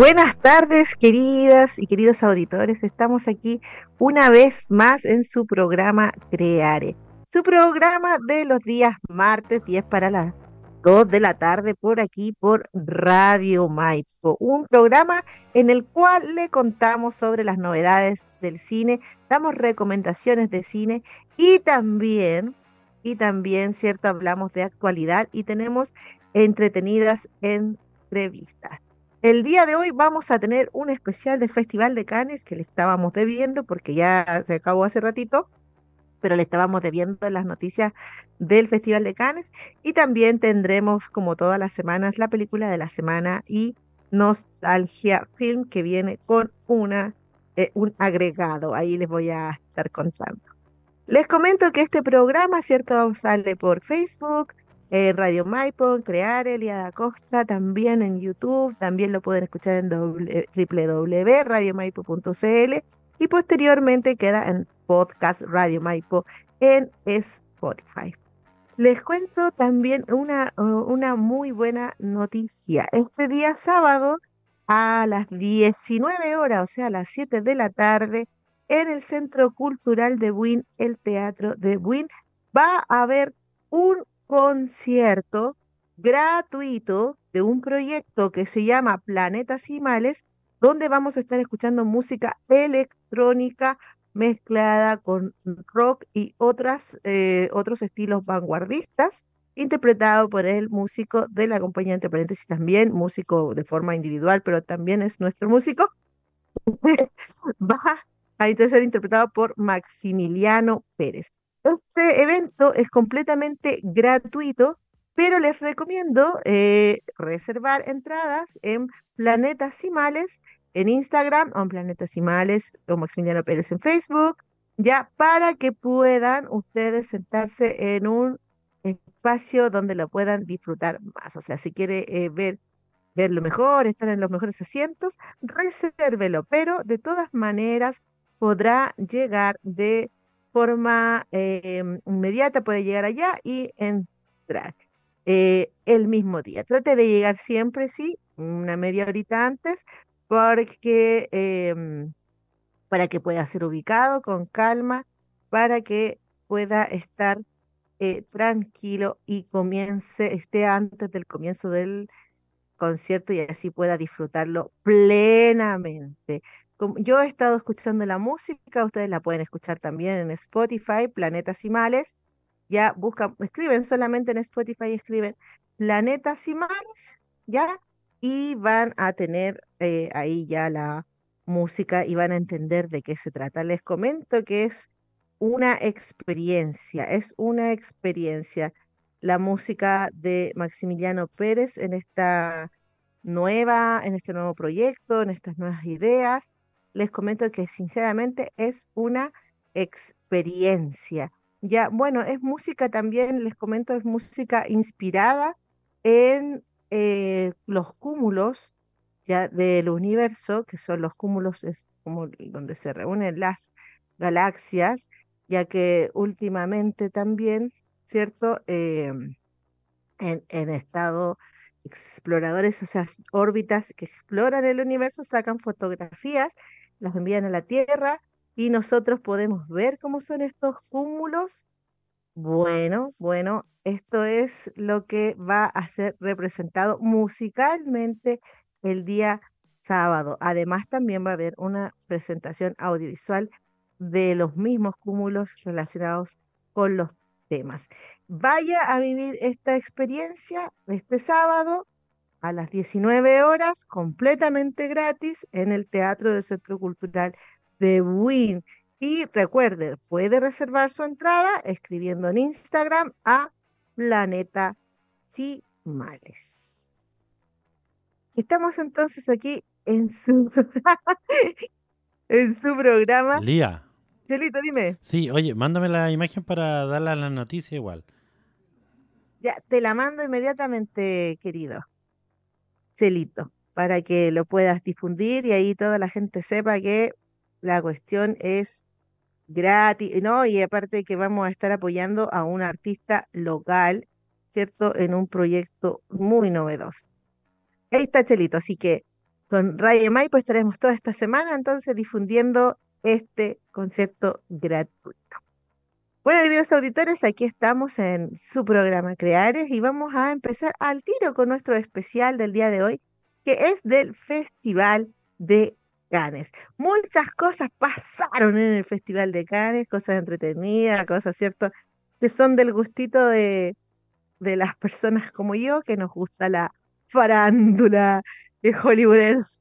Buenas tardes, queridas y queridos auditores. Estamos aquí una vez más en su programa Creare, su programa de los días martes 10 para las 2 de la tarde por aquí por Radio Maipo, un programa en el cual le contamos sobre las novedades del cine, damos recomendaciones de cine y también y también, cierto, hablamos de actualidad y tenemos entretenidas entrevistas. El día de hoy vamos a tener un especial del Festival de Cannes que le estábamos debiendo porque ya se acabó hace ratito, pero le estábamos debiendo las noticias del Festival de Cannes y también tendremos como todas las semanas la película de la semana y Nostalgia Film que viene con una eh, un agregado. Ahí les voy a estar contando. Les comento que este programa, ¿cierto? Sale por Facebook, eh, Radio Maipo, Crear, Eliada Costa, también en YouTube, también lo pueden escuchar en www.radiomaipo.cl y posteriormente queda en podcast Radio Maipo en Spotify. Les cuento también una, una muy buena noticia. Este día sábado a las 19 horas, o sea, a las 7 de la tarde, en el Centro Cultural de Buin, el Teatro de Buin, va a haber un concierto gratuito de un proyecto que se llama Planetas y Males, donde vamos a estar escuchando música electrónica mezclada con rock y otras, eh, otros estilos vanguardistas, interpretado por el músico de la compañía, entre paréntesis también, músico de forma individual, pero también es nuestro músico. Va a ser interpretado por Maximiliano Pérez. Este evento es completamente gratuito, pero les recomiendo eh, reservar entradas en Planetas Simales en Instagram o en Planetas Simales o Maximiliano Pérez en Facebook, ya para que puedan ustedes sentarse en un espacio donde lo puedan disfrutar más. O sea, si quiere eh, ver, ver lo mejor, estar en los mejores asientos, resérvelo, pero de todas maneras podrá llegar de forma em, inmediata, puede llegar allá y entrar eh, el mismo día. Trate de llegar siempre, sí, una media horita antes, porque em, para que pueda ser ubicado con calma, para que pueda estar eh, tranquilo y comience, esté antes del comienzo del concierto y así pueda disfrutarlo plenamente yo he estado escuchando la música, ustedes la pueden escuchar también en Spotify, Planetas y Males. Ya buscan, escriben solamente en Spotify, escriben Planetas y Males, ¿ya? Y van a tener eh, ahí ya la música y van a entender de qué se trata. Les comento que es una experiencia, es una experiencia la música de Maximiliano Pérez en esta nueva, en este nuevo proyecto, en estas nuevas ideas les comento que sinceramente es una experiencia. Ya, bueno, es música también, les comento, es música inspirada en eh, los cúmulos ya del universo, que son los cúmulos, es como donde se reúnen las galaxias, ya que últimamente también, ¿cierto? Em, en, en estado exploradores, o sea, órbitas que exploran el universo, sacan fotografías las envían a la Tierra y nosotros podemos ver cómo son estos cúmulos Bueno, bueno, esto es lo que va a ser representado musicalmente el día sábado. Además, también va a haber una presentación audiovisual de los mismos cúmulos relacionados con los temas. Vaya a vivir esta experiencia este sábado a las 19 horas, completamente gratis, en el Teatro del Centro Cultural de Buin. Y recuerde, puede reservar su entrada escribiendo en Instagram a Planeta Simales. Estamos entonces aquí en su, en su programa. Lía. Chelito, dime. Sí, oye, mándame la imagen para darle a la noticia igual. Ya, te la mando inmediatamente, querido. Celito, para que lo puedas difundir y ahí toda la gente sepa que la cuestión es gratis, ¿no? Y aparte que vamos a estar apoyando a un artista local, ¿cierto? En un proyecto muy novedoso. Ahí está Chelito, así que con Radio Maipo estaremos toda esta semana entonces difundiendo este concepto gratuito. Bueno, queridos auditores, aquí estamos en su programa Creares y vamos a empezar al tiro con nuestro especial del día de hoy, que es del Festival de Cannes. Muchas cosas pasaron en el Festival de Cannes, cosas entretenidas, cosas, ¿cierto? Que son del gustito de, de las personas como yo, que nos gusta la farándula de hollywoodense.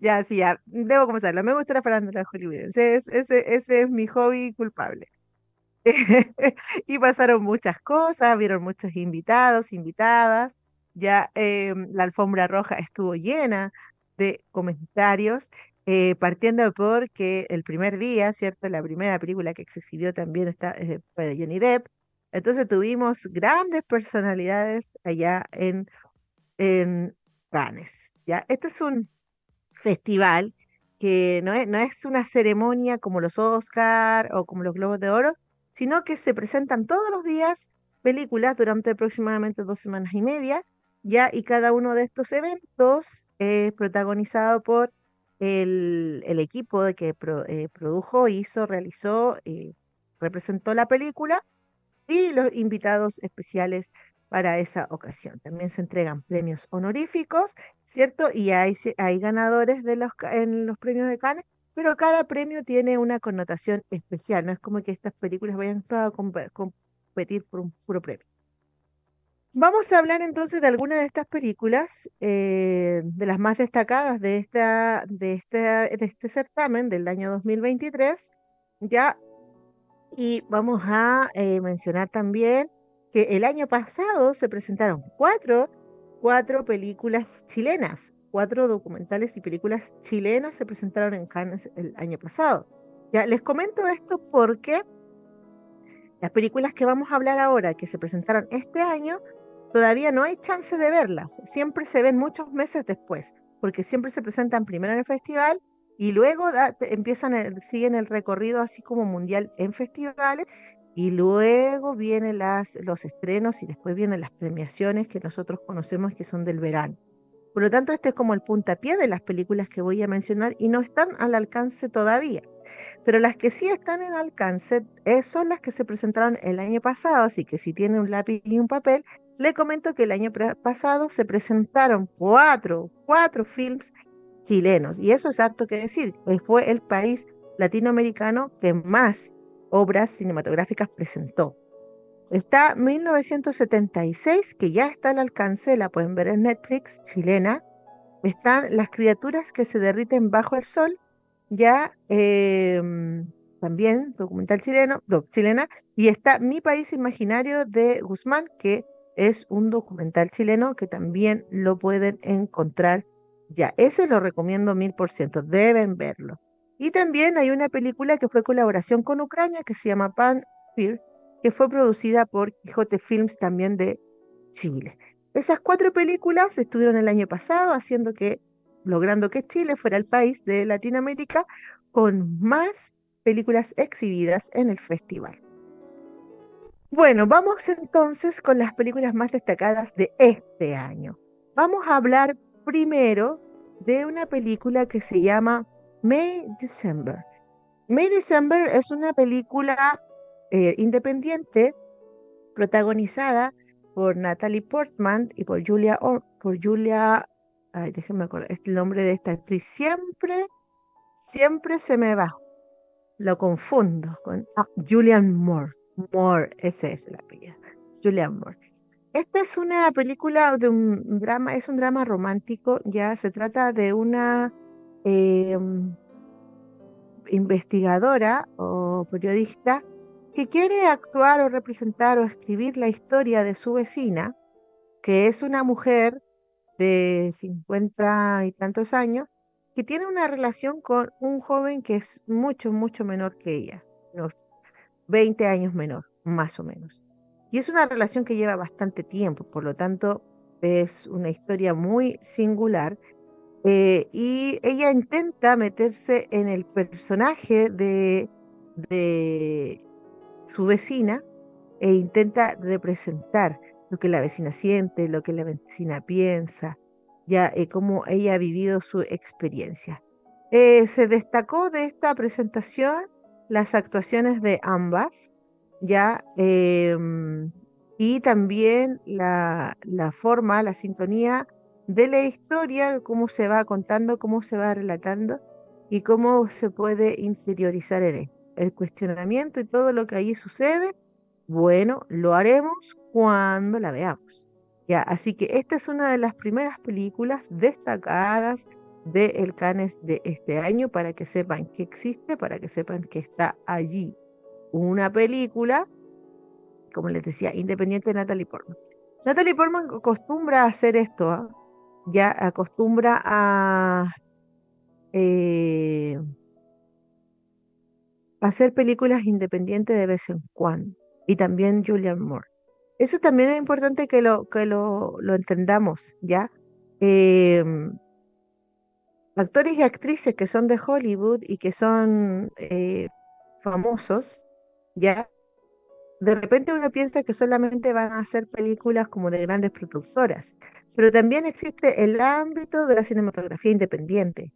Ya, sí, ya, debo comenzarlo. Me gusta la farándula hollywoodense. Ese, ese, ese es mi hobby culpable. y pasaron muchas cosas, vieron muchos invitados, invitadas. Ya em, la alfombra roja estuvo llena de comentarios, eh, partiendo por que el primer día, ¿cierto? La primera película que se exhibió también está, eh, fue de Johnny Depp. Entonces tuvimos grandes personalidades allá en, en Cannes. ¿ya? Este es un festival que no es, una ceremonia como los Oscar o como los Globos de Oro, sino que se presentan todos los días películas durante aproximadamente dos semanas y media, ya, y cada uno de estos eventos es protagonizado por el, el equipo de que eh, produjo, hizo, realizó, eh, representó la película y los invitados especiales para esa ocasión. También se entregan premios honoríficos, ¿cierto? Y hay, hay ganadores de los, en los premios de Cannes, pero cada premio tiene una connotación especial, no es como que estas películas vayan a competir por un puro premio. Vamos a hablar entonces de algunas de estas películas, eh, de las más destacadas de, esta, de, este, de este certamen del año 2023, ya, y vamos a eh, mencionar también el año pasado se presentaron cuatro, cuatro películas chilenas, cuatro documentales y películas chilenas se presentaron en Cannes el año pasado. Ya les comento esto porque las películas que vamos a hablar ahora, que se presentaron este año, todavía no hay chance de verlas. Siempre se ven muchos meses después, porque siempre se presentan primero en el festival y luego empiezan, el, siguen el recorrido así como mundial en festivales y luego vienen las, los estrenos y después vienen las premiaciones que nosotros conocemos que son del verano. Por lo tanto, este es como el puntapié de las películas que voy a mencionar y no están al alcance todavía. Pero las que sí están en alcance eh, son las que se presentaron el año pasado, así que si tiene un lápiz y un papel, le comento que el año pasado se presentaron cuatro, cuatro films chilenos. Y eso es apto que decir, fue el país latinoamericano que más obras cinematográficas presentó. Está 1976, que ya está al alcance, la pueden ver en Netflix, chilena. Están Las criaturas que se derriten bajo el sol, ya em, también documental chileno, chilena. Y está Mi país imaginario de Guzmán, que es un documental chileno que también lo pueden encontrar ya. Ese lo recomiendo mil por ciento, deben verlo. Y también hay una película que fue colaboración con Ucrania que se llama Pan Fear, que fue producida por Quijote Films también de Chile. Esas cuatro películas estuvieron el año pasado haciendo que, logrando que Chile fuera el país de Latinoamérica con más películas exhibidas en el festival. Bueno, vamos entonces con las películas más destacadas de este año. Vamos a hablar primero de una película que se llama May December. May December es una película eh, independiente protagonizada por Natalie Portman y por Julia, por Julia, ay, déjenme acordar, el nombre de esta actriz. Siempre, siempre se me va, lo confundo con ah, Julian Moore, Moore, ese es la apellido, Julian Moore. Esta es una película de un drama, es un drama romántico, ya se trata de una em, investigadora o periodista que quiere actuar o representar o escribir la historia de su vecina, que es una mujer de 50 y tantos años, que tiene una relación con un joven que es mucho, mucho menor que ella, unos 20 años menor, más o menos. Y es una relación que lleva bastante tiempo, por lo tanto es una historia muy singular. Eh, y ella intenta meterse en el personaje de, su vecina e intenta representar lo que la vecina siente, lo que la vecina piensa, ya eh, cómo ella ha vivido su experiencia. Eh, se destacó de esta presentación las actuaciones de ambas, ya, em, y también la, la forma, la sintonía de la historia, cómo se va contando, cómo se va relatando y cómo se puede interiorizar en el cuestionamiento y todo lo que allí sucede, bueno, lo haremos cuando la veamos. Ya, así que esta es una de las primeras películas destacadas de El Canes de este año para que sepan que existe, para que sepan que está allí. Una película, como les decía, independiente de Natalie Portman. Natalie Portman acostumbra a hacer esto, ¿ah? Ya acostumbra a eh, hacer películas independientes de vez en cuando. Y también Julian Moore. Eso también es importante que lo, que lo, lo entendamos, ¿ya? Em, actores y actrices que son de Hollywood y que son eh, famosos, ¿ya? De repente uno piensa que solamente van a hacer películas como de grandes productoras, pero también existe el ámbito de la cinematografía independiente,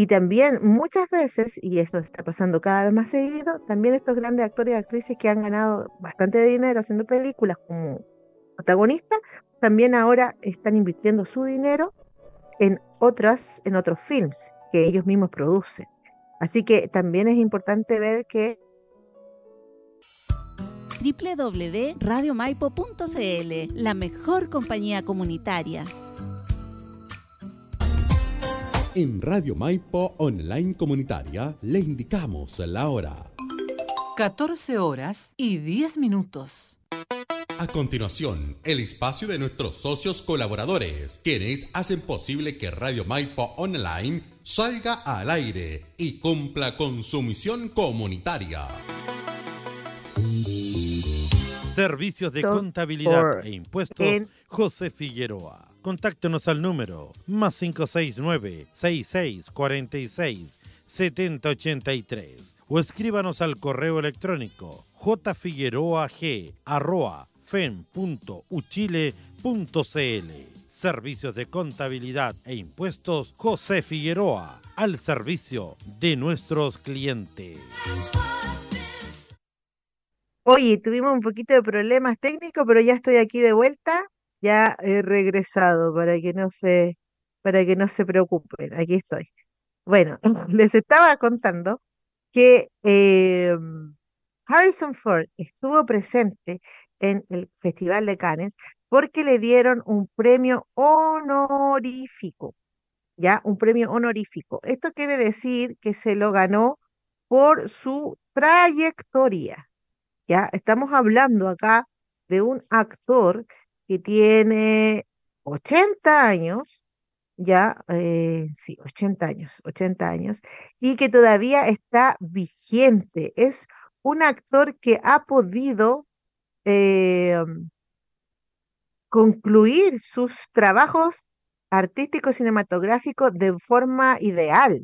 y también muchas veces, y esto está pasando cada vez más seguido, también estos grandes actores y actrices que han ganado bastante dinero haciendo películas como protagonistas, también ahora están invirtiendo su dinero en otras, en otros films que ellos mismos producen. Así que también es importante ver que www.radiomaipo.cl, la mejor compañía comunitaria. En Radio Maipo Online Comunitaria le indicamos la hora. 14 horas y 10 minutos. A continuación, el espacio de nuestros socios colaboradores, quienes hacen posible que Radio Maipo Online salga al aire y cumpla con su misión comunitaria. Servicios de contabilidad e impuestos, José Figueroa Contáctenos al número más 569-6646-7083 o escríbanos al correo electrónico jfigueroag.fen.uchile.cl Servicios de contabilidad e impuestos José Figueroa al servicio de nuestros clientes. Oye, tuvimos un poquito de problemas técnicos, pero ya estoy aquí de vuelta ya he regresado para que no se, para que no se preocupen. Aquí estoy. Bueno, les estaba contando que em, Harrison Ford estuvo presente en el Festival de Cannes porque le dieron un premio honorífico, ¿ya? Un premio honorífico. Esto quiere decir que se lo ganó por su trayectoria, ¿ya? Estamos hablando acá de un actor que tiene 80 años, ya, eh, sí, 80 años, 80 años, y que todavía está vigente. Es un actor que ha podido eh, concluir sus trabajos artísticos cinematográficos de forma ideal,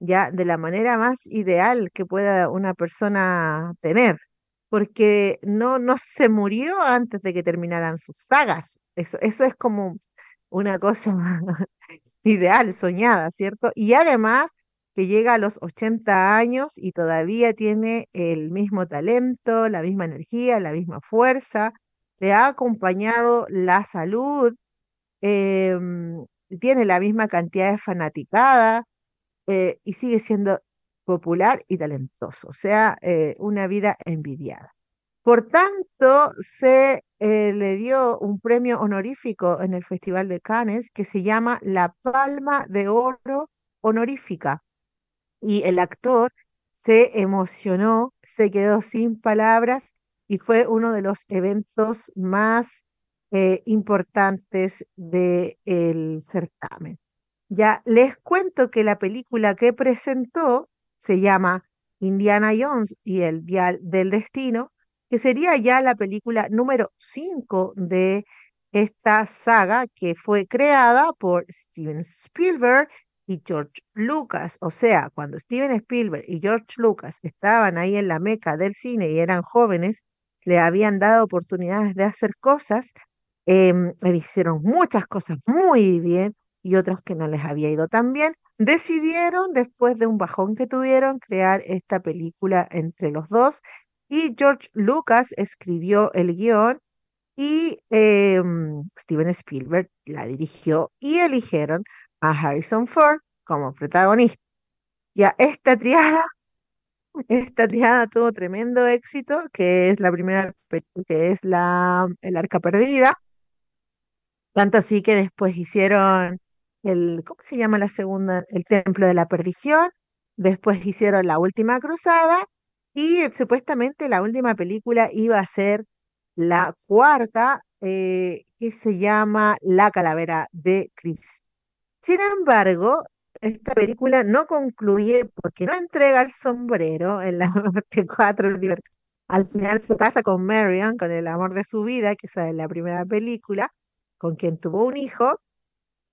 ya, de la manera más ideal que pueda una persona tener porque no, no se murió antes de que terminaran sus sagas. Eso, eso es como una cosa ideal, soñada, ¿cierto? Y además que llega a los 80 años y todavía tiene el mismo talento, la misma energía, la misma fuerza, le ha acompañado la salud, em, tiene la misma cantidad de fanaticada eh, y sigue siendo popular y talentoso, o sea, eh, una vida envidiada. Por tanto, se eh, le dio un premio honorífico en el Festival de Cannes que se llama la Palma de Oro Honorífica. Y el actor se emocionó, se quedó sin palabras y fue uno de los eventos más eh, importantes del certamen. Ya les cuento que la película que presentó se llama Indiana Jones y el Vial del Destino, que sería ya la película número 5 de esta saga que fue creada por Steven Spielberg y George Lucas. O sea, cuando Steven Spielberg y George Lucas estaban ahí en la meca del cine y eran jóvenes, le habían dado oportunidades de hacer cosas, eh, hicieron muchas cosas muy bien y otras que no les había ido tan bien. Decidieron, después de un bajón que tuvieron, crear esta película entre los dos y George Lucas escribió el guion y em, Steven Spielberg la dirigió y eligieron a Harrison Ford como protagonista. Ya esta triada, esta triada tuvo tremendo éxito, que es la primera, que es la El Arca Perdida. Tanto así que después hicieron el, ¿cómo se llama la segunda? El Templo de la Perdición. Después hicieron La Última Cruzada y supuestamente la última película iba a ser la cuarta, eh, que se llama La Calavera de Cristo. Sin embargo, esta película no concluye porque no entrega el sombrero en la parte 4. Al final se casa con Marion, con el amor de su vida, que es la primera película, con quien tuvo un hijo,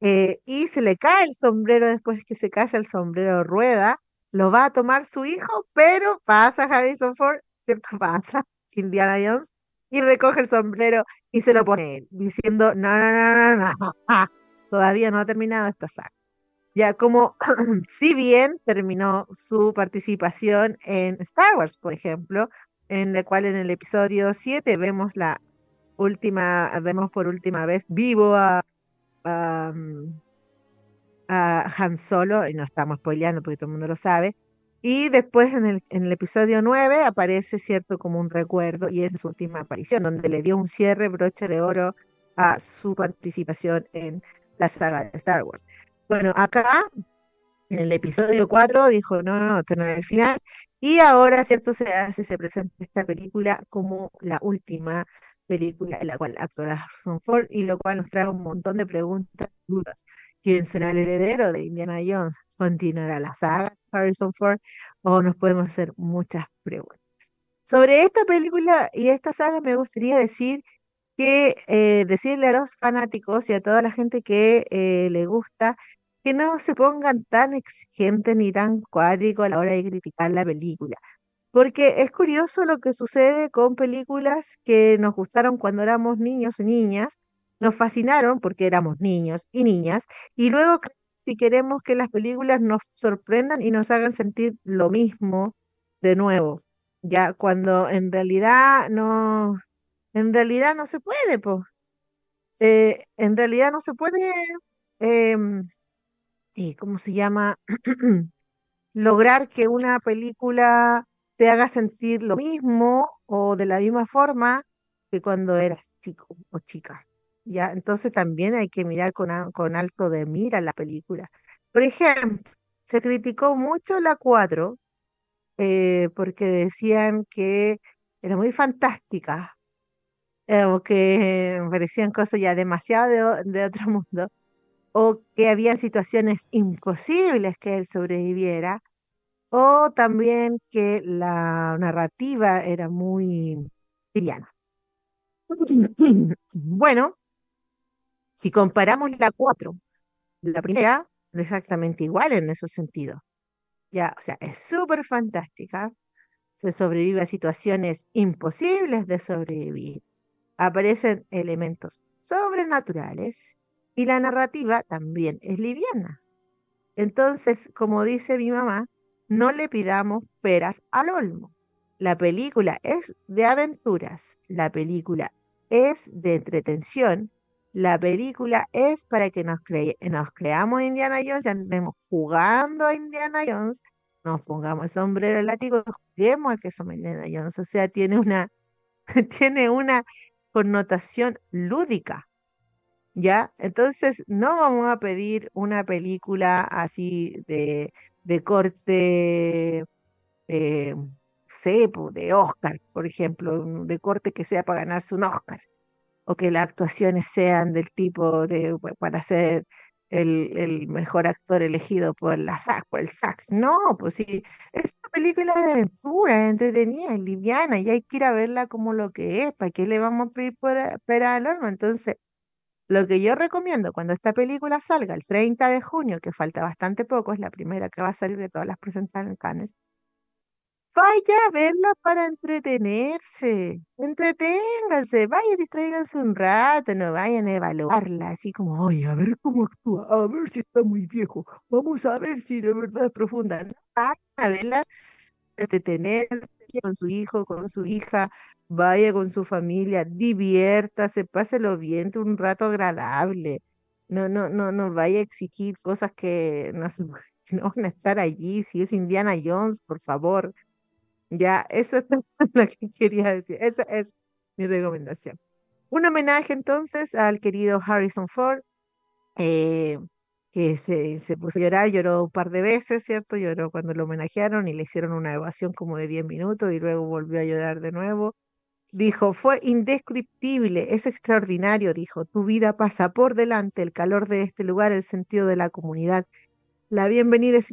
eh, y se le cae el sombrero después que se casa, el sombrero rueda, lo va a tomar su hijo, pero pasa Harrison Ford, ¿cierto? Pasa Indiana Jones y recoge el sombrero y se lo pone diciendo, no, no, no, no, no, todavía no ha terminado esta saga. Ya como, si bien terminó su participación en Star Wars, por ejemplo, en la cual en el episodio 7 vemos la última, vemos por última vez vivo a, a Han Solo, y no estamos spoileando porque todo el mundo lo sabe. Y después en el, episodio 9 aparece, cierto, como un recuerdo, y es su última aparición, donde le dio un cierre, broche de oro a su participación en la saga de Star Wars. Bueno, acá, en el episodio 4, dijo, no, no, no, el final, y ahora, cierto, se hace, se presenta esta película como la última película en la cual actúa Harrison Ford, y lo cual nos trae un montón de preguntas dudas quién será el heredero de Indiana Jones. ¿Continuará la saga Harrison Ford? O nos podemos hacer muchas preguntas. Sobre esta película y esta saga me gustaría decir que eh, decirle a los fanáticos y a toda la gente que eh, le gusta que no se pongan tan exigentes ni tan cuádricos a la hora de criticar la película. Porque es curioso lo que sucede con películas que nos gustaron cuando éramos niños o niñas nos fascinaron porque éramos niños y niñas, y luego si queremos que las películas nos sorprendan y nos hagan sentir lo mismo de nuevo, ya cuando en realidad no, en realidad no se puede, pues. en realidad no se puede, em, y ¿cómo se llama? lograr que una película te haga sentir lo mismo o de la misma forma que cuando eras chico o chica. ¿ya? Entonces también hay que mirar con, con alto de mira la película. Por ejemplo, se criticó mucho la 4 eh, porque decían que era muy fantástica, eh, o que parecían cosas ya demasiado de, otro mundo, o que había situaciones imposibles que él sobreviviera, o también que la narrativa era muy liviana. Bueno, si comparamos la 4, la primera, es exactamente igual en esos sentidos. Ya, o sea, es súper fantástica. Se sobrevive a situaciones imposibles de sobrevivir. Aparecen elementos sobrenaturales y la narrativa también es liviana. Entonces, como dice mi mamá, no le pidamos peras al olmo. La película es de aventuras, la película es de entretención, la película es para que nos, nos creamos Indiana Jones, ya andemos jugando a Indiana Jones, nos pongamos el sombrero el látigo, juguemos a que somos Indiana Jones. O sea, tiene una, tiene una connotación lúdica. ¿Ya? Entonces, no vamos a pedir una película así de, de corte eh, cepo, de Oscar, por ejemplo, de corte que sea para ganarse un Oscar, o que las actuaciones sean del tipo de para ser el, el mejor actor elegido por la SAC, por el SAC. No, pues sí, es una película de aventura, entretenida, liviana, y hay que ir a verla como lo que es, ¿para qué le vamos a pedir por, al horno? Entonces, lo que yo recomiendo cuando esta película salga el 30 de junio, que falta bastante poco, es la primera que va a salir de todas las presentadas en Cannes, Vaya a verla para entretenerse, entreténganse, vaya, distraiganse un rato, no vayan a evaluarla así como, ay, a ver cómo actúa, a ver si está muy viejo, vamos a ver si de verdad es profunda. No, a verla, con su hijo, con su hija, vaya con su familia, diviértase, páselo bien, un rato agradable. No, no, no, no vaya a exigir cosas que no, no van a estar allí. Si es Indiana Jones, por favor, ya, eso es lo que quería decir. Esa es mi recomendación. Un homenaje entonces al querido Harrison Ford, eh, que se, se, puso a llorar, lloró un par de veces, ¿cierto? Lloró cuando lo homenajearon y le hicieron una evaluación como de 10 minutos y luego volvió a llorar de nuevo. Dijo, fue indescriptible, es extraordinario, dijo, tu vida pasa por delante, el calor de este lugar, el sentido de la comunidad. La bienvenida es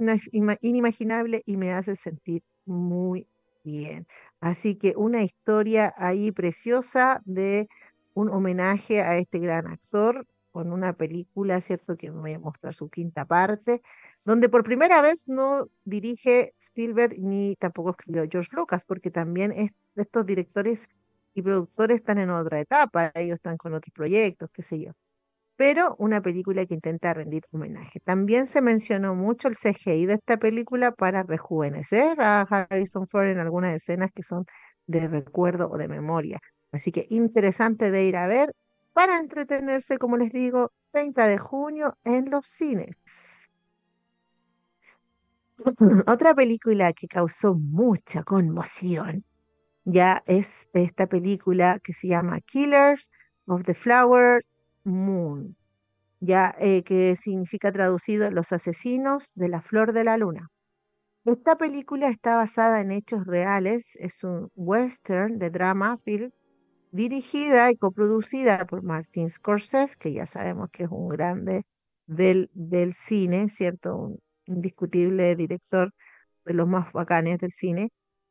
inimaginable y me hace sentir muy Bien, así que una historia ahí preciosa de un homenaje a este gran actor con una película, ¿cierto? Que me voy a mostrar su quinta parte, donde por primera vez no dirige Spielberg ni tampoco escribió George Lucas, porque también estos directores y productores están en otra etapa, ellos están con otros proyectos, qué sé yo pero una película que intenta rendir homenaje. También se mencionó mucho el CGI de esta película para rejuvenecer a Harrison Ford en algunas escenas que son de recuerdo o de memoria. Así que interesante de ir a ver para entretenerse, como les digo, 30 de junio en los cines. Otra película que causó mucha conmoción ya es esta película que se llama Killers of the Flowers Moon, ya eh, que significa traducido Los asesinos de la flor de la luna. Esta película está basada en hechos reales, es un western de drama film dirigida y coproducida por Martin Scorsese, que ya sabemos que es un grande del, del cine, ¿cierto? Un indiscutible director de los más bacanes del cine,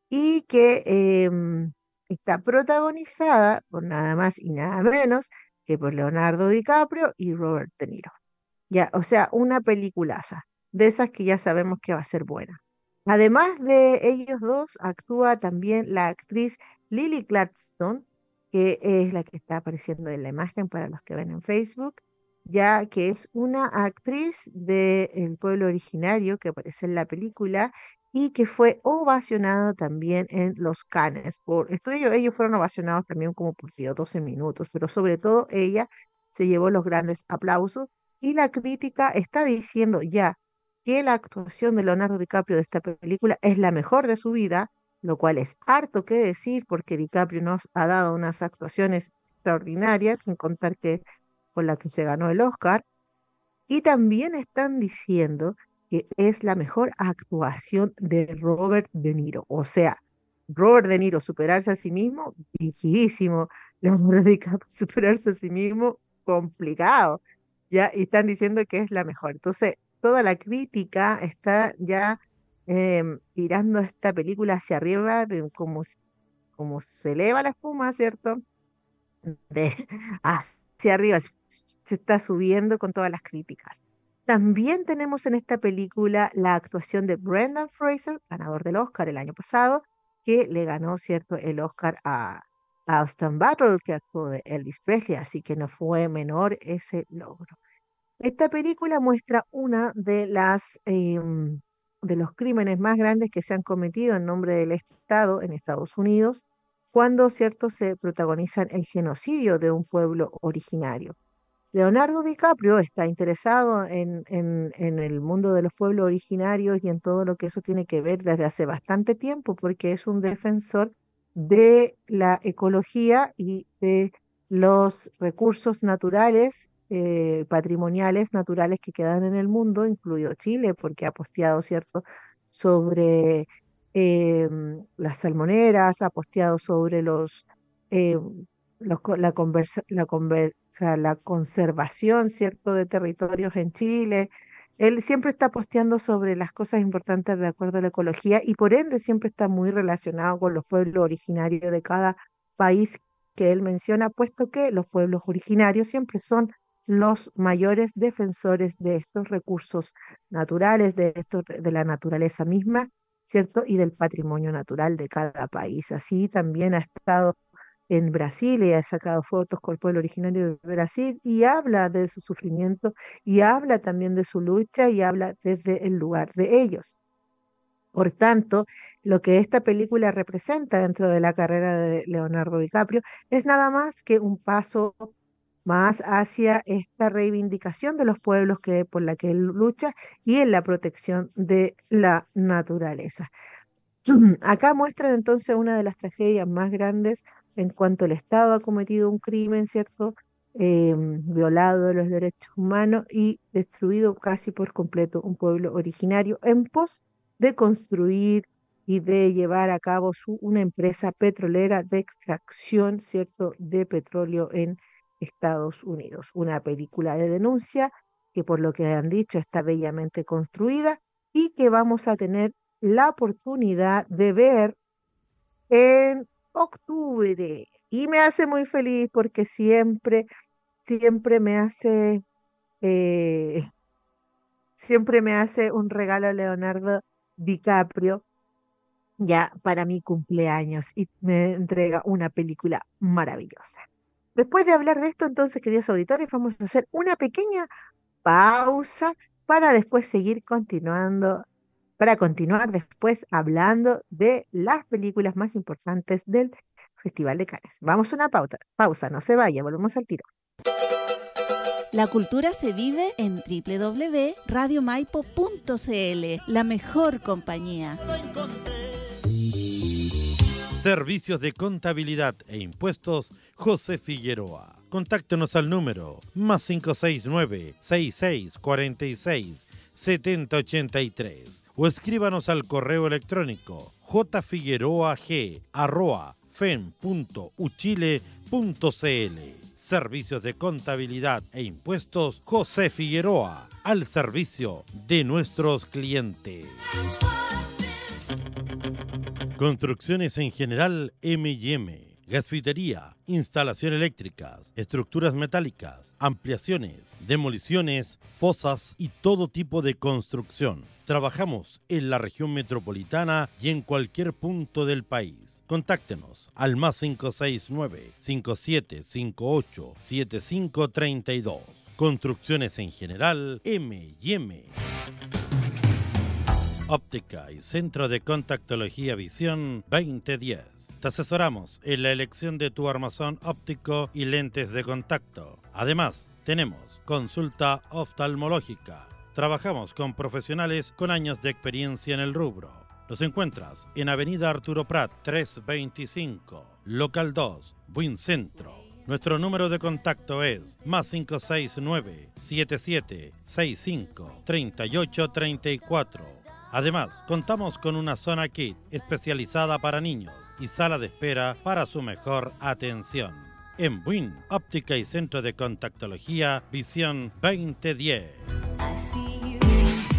y que em, está protagonizada por nada más y nada menos que por Leonardo DiCaprio y Robert De Niro. Ya, o sea, una peliculaza, de esas que ya sabemos que va a ser buena. Además de ellos dos, actúa también la actriz Lily Gladstone, que es la que está apareciendo en la imagen para los que ven en Facebook, ya que es una actriz del pueblo originario que aparece en la película y que fue ovacionado también en los Cannes. Por estudio, ellos fueron ovacionados también como por 12 minutos, pero sobre todo ella se llevó los grandes aplausos y la crítica está diciendo ya que la actuación de Leonardo DiCaprio de esta película es la mejor de su vida, lo cual es harto que decir porque DiCaprio nos ha dado unas actuaciones extraordinarias, sin contar que con la que se ganó el Oscar. Y también están diciendo que es la mejor actuación de Robert De Niro. O sea, Robert De Niro superarse a sí mismo, dirigidísimo. Leonardo DiCaprio superarse a sí mismo, complicado. Ya, y están diciendo que es la mejor. Entonces, toda la crítica está ya em, tirando esta película hacia arriba, como, como se eleva la espuma, ¿cierto? De hacia arriba, se está subiendo con todas las críticas. También tenemos en esta película la actuación de Brendan Fraser, ganador del Oscar el año pasado, que le ganó, ¿cierto?, el Oscar a, Austin Battle, que actuó de Elvis Presley, así que no fue menor ese logro. Esta película muestra una de las em, de los crímenes más grandes que se han cometido en nombre del Estado en Estados Unidos, cuando, cierto, se protagoniza el genocidio de un pueblo originario. Leonardo DiCaprio está interesado en, en, en, el mundo de los pueblos originarios y en todo lo que eso tiene que ver desde hace bastante tiempo, porque es un defensor de la ecología y de los recursos naturales, eh, patrimoniales, naturales que quedan en el mundo, incluido Chile, porque ha posteado, ¿cierto?, sobre eh, las salmoneras, ha posteado sobre los... Eh, la, conversa, la, conservación, ¿cierto?, de territorios en Chile. Él siempre está posteando sobre las cosas importantes de acuerdo a la ecología y por ende siempre está muy relacionado con los pueblos originarios de cada país que él menciona, puesto que los pueblos originarios siempre son los mayores defensores de estos recursos naturales, de, esto, de la naturaleza misma, ¿cierto? Y del patrimonio natural de cada país. Así también ha estado en Brasil y ha sacado fotos con el pueblo originario de Brasil y habla de su sufrimiento y habla también de su lucha y habla desde el lugar de ellos. Por tanto, lo que esta película representa dentro de la carrera de Leonardo DiCaprio es nada más que un paso más hacia esta reivindicación de los pueblos que, por la que él lucha y en la protección de la naturaleza. Acá muestran entonces una de las tragedias más grandes en cuanto el Estado ha cometido un crimen, ¿cierto? Eh, violado los derechos humanos y destruido casi por completo un pueblo originario en pos de construir y de llevar a cabo su, una empresa petrolera de extracción, ¿cierto?, de petróleo en Estados Unidos. Una película de denuncia que por lo que han dicho está bellamente construida y que vamos a tener la oportunidad de ver en octubre. Y me hace muy feliz porque siempre, siempre me hace, eh, siempre me hace un regalo Leonardo DiCaprio ya para mi cumpleaños y me entrega una película maravillosa. Después de hablar de esto, entonces, queridos auditores, vamos a hacer una pequeña pausa para después seguir continuando para continuar después hablando de las películas más importantes del Festival de Cannes. Vamos a una pausa, pausa, no se vaya, volvemos al tiro. La cultura se vive en www.radiomaipo.cl, la mejor compañía. Servicios de contabilidad e impuestos, José Figueroa. Contáctenos al número más 569 6646 7083 o escríbanos al correo electrónico jfigueroa.fen.uchile.cl. Servicios de contabilidad e impuestos José Figueroa, al servicio de nuestros clientes. Construcciones en general M&M gasfitería, instalación eléctricas, estructuras metálicas, ampliaciones, demoliciones, fosas y todo tipo de construcción. Trabajamos en la región metropolitana y en cualquier punto del país. Contáctenos al más 569 5758 7532. Construcciones en general M y M. Óptica y Centro de Contactología Visión 2010 te asesoramos en la elección de tu armazón óptico y lentes de contacto. Además, tenemos consulta oftalmológica. Trabajamos con profesionales con años de experiencia en el rubro. Los encuentras en Avenida Arturo Prat 325, Local 2, Buen Centro. Nuestro número de contacto es más 569 7765 3834. Además, contamos con una zona kit especializada para niños y sala de espera para su mejor atención. En Buin, óptica y centro de contactología, Visión 2010.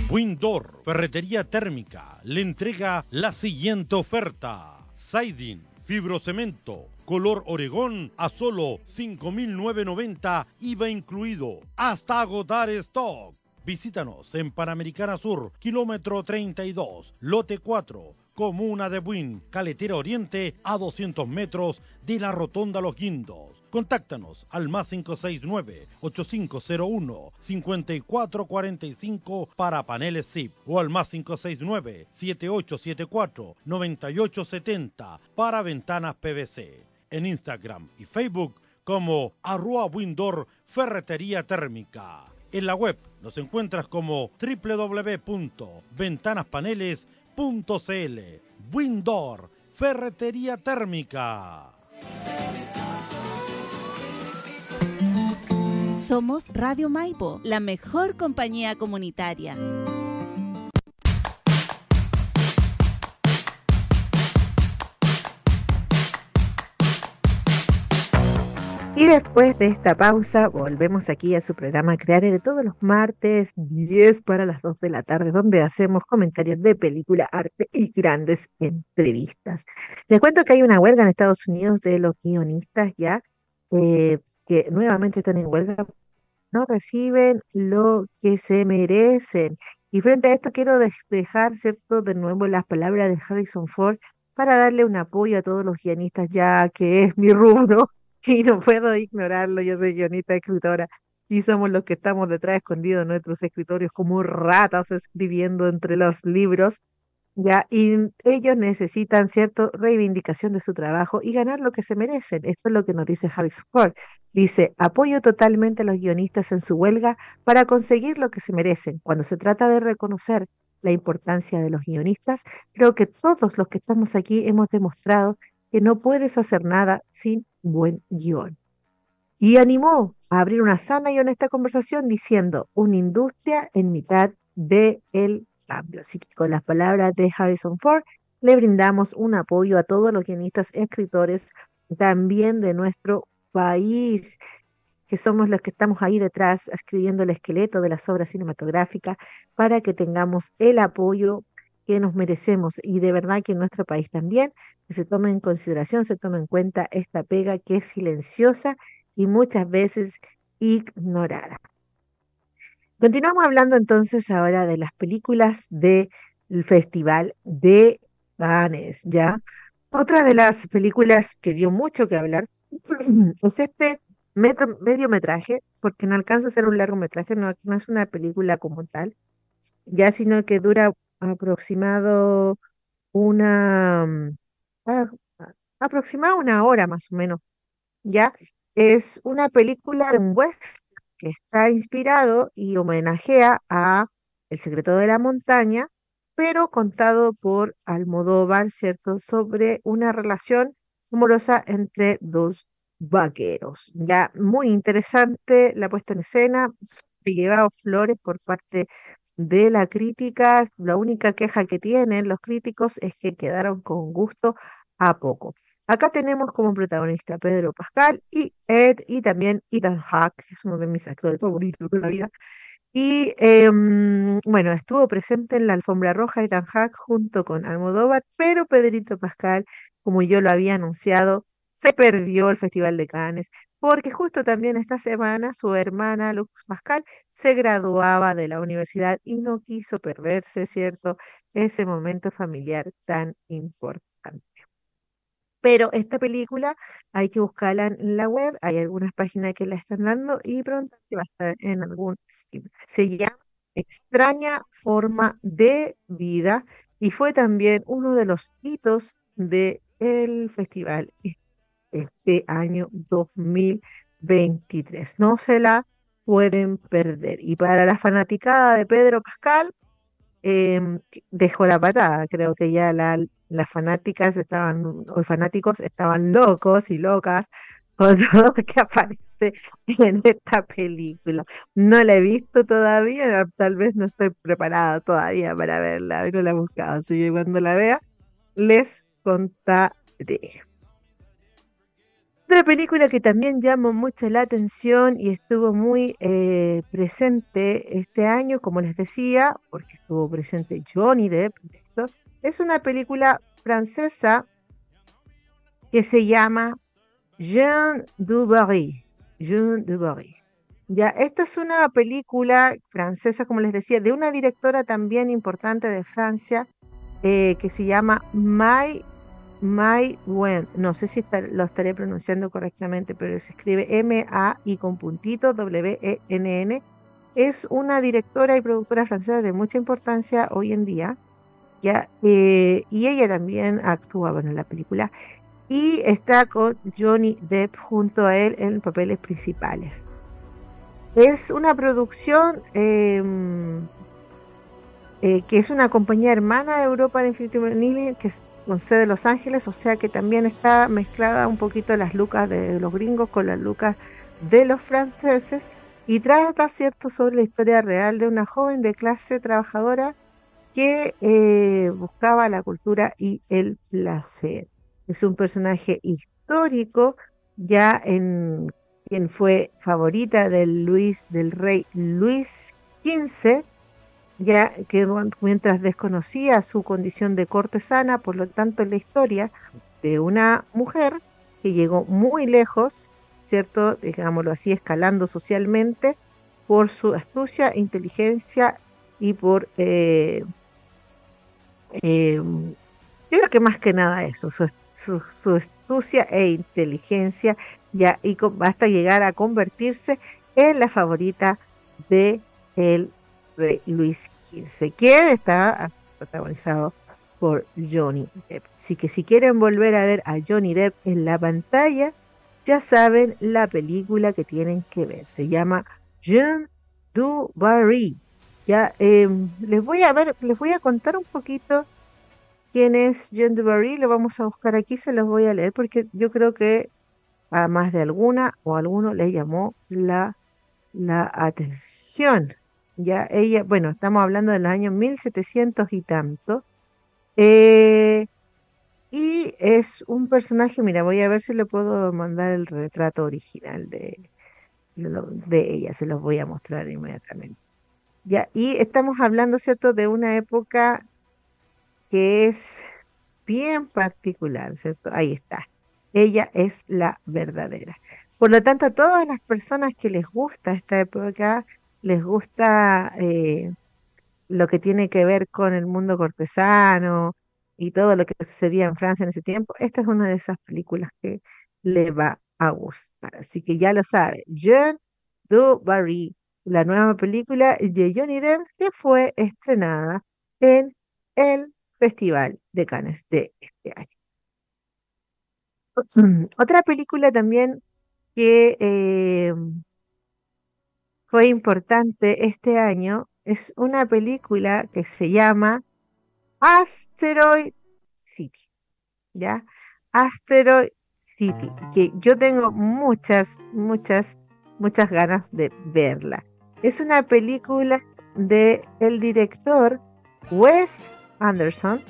Windor, ferretería térmica, le entrega la siguiente oferta. Siding, fibrocemento, color Oregón a solo 5.990 IVA incluido, hasta agotar stock. Visítanos en Panamericana Sur, kilómetro 32, lote 4 comuna de Buin, Caletera Oriente, a 200 metros de la Rotonda Los Guindos. Contáctanos al más 569-8501-5445 para paneles SIP o al más 569-7874-9870 para ventanas PVC. En Instagram y Facebook como arroba Windor Ferretería Térmica. En la web nos encuentras como www.ventanaspaneles.cl. Windor Ferretería Térmica. Somos Radio Maipo, la mejor compañía comunitaria. Y después de esta pausa, volvemos aquí a su programa Creare de todos los martes, 10 para las 2 de la tarde, donde hacemos comentarios de película, arte y grandes entrevistas. Les cuento que hay una huelga en Estados Unidos de los guionistas ya, eh, que nuevamente están en huelga, no reciben lo que se merecen. Y frente a esto quiero dejar, ¿cierto?, de nuevo las palabras de Harrison Ford para darle un apoyo a todos los guionistas, ya que es mi rubro y no puedo ignorarlo, yo soy guionista, escritora, y somos los que estamos detrás escondidos en nuestros escritorios como ratas escribiendo entre los libros, ya, y ellos necesitan cierta reivindicación de su trabajo y ganar lo que se merecen. Esto es lo que nos dice Harris Ford. Dice, apoyo totalmente a los guionistas en su huelga para conseguir lo que se merecen. Cuando se trata de reconocer la importancia de los guionistas, creo que todos los que estamos aquí hemos demostrado que no puedes hacer nada sin buen guion. Y animó a abrir una sana y honesta conversación diciendo, una industria en mitad del el cambio. Así que con las palabras de Harrison Ford, le brindamos un apoyo a todos los guionistas y escritores también de nuestro país, que somos los que estamos ahí detrás escribiendo el esqueleto de las obras cinematográficas para que tengamos el apoyo que nos merecemos y de verdad que en nuestro país también que se tome en consideración, se tome en cuenta esta pega que es silenciosa y muchas veces ignorada. Continuamos hablando entonces ahora de las películas del Festival de Cannes, ¿ya? Otra de las películas que dio mucho que hablar es este metro, mediometraje, porque no alcanza a ser un largometraje, no, no es una película como tal, ya sino que dura aproximado una mm, ah, aproximado una hora más o menos. Ya es una película de un western que está inspirado y homenajea a El secreto de la montaña, pero contado por Almodóvar, ¿cierto? Sobre una relación amorosa entre dos vaqueros. Ya muy interesante la puesta en escena, llevado flores por parte de la crítica, la única queja que tienen los críticos es que quedaron con gusto a poco. Acá tenemos como protagonista Pedro Pascal y Ed y también Ethan Hawke, que es uno de mis actores favoritos de la vida. Y em, bueno, estuvo presente en la alfombra roja Ethan Hawke junto con Almodóvar, pero Pedrito Pascal, como yo lo había anunciado, se perdió el Festival de Cannes porque justo también esta semana su hermana Lux Pascal se graduaba de la universidad y no quiso perderse, ¿cierto? Ese momento familiar tan importante. Pero esta película hay que buscarla en la web, hay algunas páginas que la están dando y pronto va a estar en algún sitio. Se llama Extraña Forma de Vida y fue también uno de los hitos del festival este año 2023. No se la pueden perder. Y para la fanaticada de Pedro Pascal, em, dejó la patada. Creo que ya la, las fanáticas estaban, o fanáticos estaban locos y locas con todo lo que aparece en esta película. No la he visto todavía, tal vez no estoy preparada todavía para verla, no la he buscado. Así que cuando la vea, les contaré. Otra película que también llamó mucho la atención y estuvo muy eh, presente este año, como les decía, porque estuvo presente Johnny Depp, es una película francesa que se llama Jean du Barry. Jean du Barry. Ya, esta es una película francesa, como les decía, de una directora también importante de Francia, eh, que se llama My, My Wen. No sé si lo estaré pronunciando correctamente, pero se escribe M-A y con puntito W-E-N-N. Es una directora y productora francesa de mucha importancia hoy en día. Eh, y ella también actúa en la película y está con Johnny Depp junto a él en papeles principales. Es una producción em, eh, que es una compañía hermana de Europa de Infinity que es con sede de Los Ángeles, o sea que también está mezclada un poquito las lucas de los gringos con las lucas de los franceses y trata, ¿cierto?, sobre la historia real de una joven de clase trabajadora que eh, buscaba la cultura y el placer es un personaje histórico, ya en quien fue favorita del Luis, del rey Luis XV, ya que mientras desconocía su condición de cortesana, por lo tanto la historia de una mujer que llegó muy lejos, ¿cierto? Digámoslo así, escalando socialmente por su astucia, inteligencia y por eh, yo creo que más que nada eso, su, astucia e inteligencia ya, y hasta llegar a convertirse en la favorita de el rey Luis XV, quien está protagonizado por Johnny Depp. Así que si quieren volver a ver a Johnny Depp en la pantalla, ya saben la película que tienen que ver. Se llama Jean du Barry. Ya em, les voy a ver, les voy a contar un poquito quién es Jean Barry, lo vamos a buscar aquí, se los voy a leer porque yo creo que a más de alguna o alguno le llamó la, la atención. Ya ella, bueno, estamos hablando del año 1700 y tanto. Eh, y es un personaje, mira, voy a ver si le puedo mandar el retrato original de, de, ella, se los voy a mostrar inmediatamente. Ya, y estamos hablando, ¿cierto?, de una época que es bien particular, ¿cierto? Ahí está. Ella es la verdadera. Por lo tanto, a todas las personas que les gusta esta época, les gusta eh, lo que tiene que ver con el mundo cortesano y todo lo que sucedía en Francia en ese tiempo, esta es una de esas películas que le va a gustar. Así que ya lo sabe. Jean du Barry, la nueva película de Johnny Depp que fue estrenada en el Festival de Cannes de este año. Otra película también que eh, fue importante este año es una película que se llama Asteroid City, ¿ya? Asteroid City, que yo tengo muchas, muchas, muchas ganas de verla. Es una película de el director Wes Anderson,